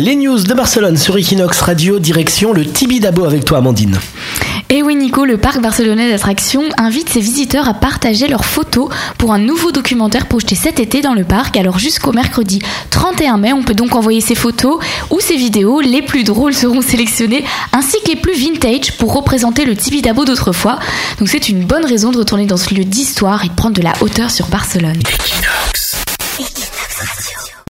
Les news de Barcelone sur Equinox Radio, direction le Tibidabo avec toi Amandine. Et oui Nico, le parc barcelonais d'attractions invite ses visiteurs à partager leurs photos pour un nouveau documentaire projeté cet été dans le parc. Alors jusqu'au mercredi 31 mai, on peut donc envoyer ses photos ou ses vidéos. Les plus drôles seront sélectionnées ainsi que les plus vintage pour représenter le Tibidabo d'autrefois. Donc c'est une bonne raison de retourner dans ce lieu d'histoire et de prendre de la hauteur sur Barcelone. Equinox.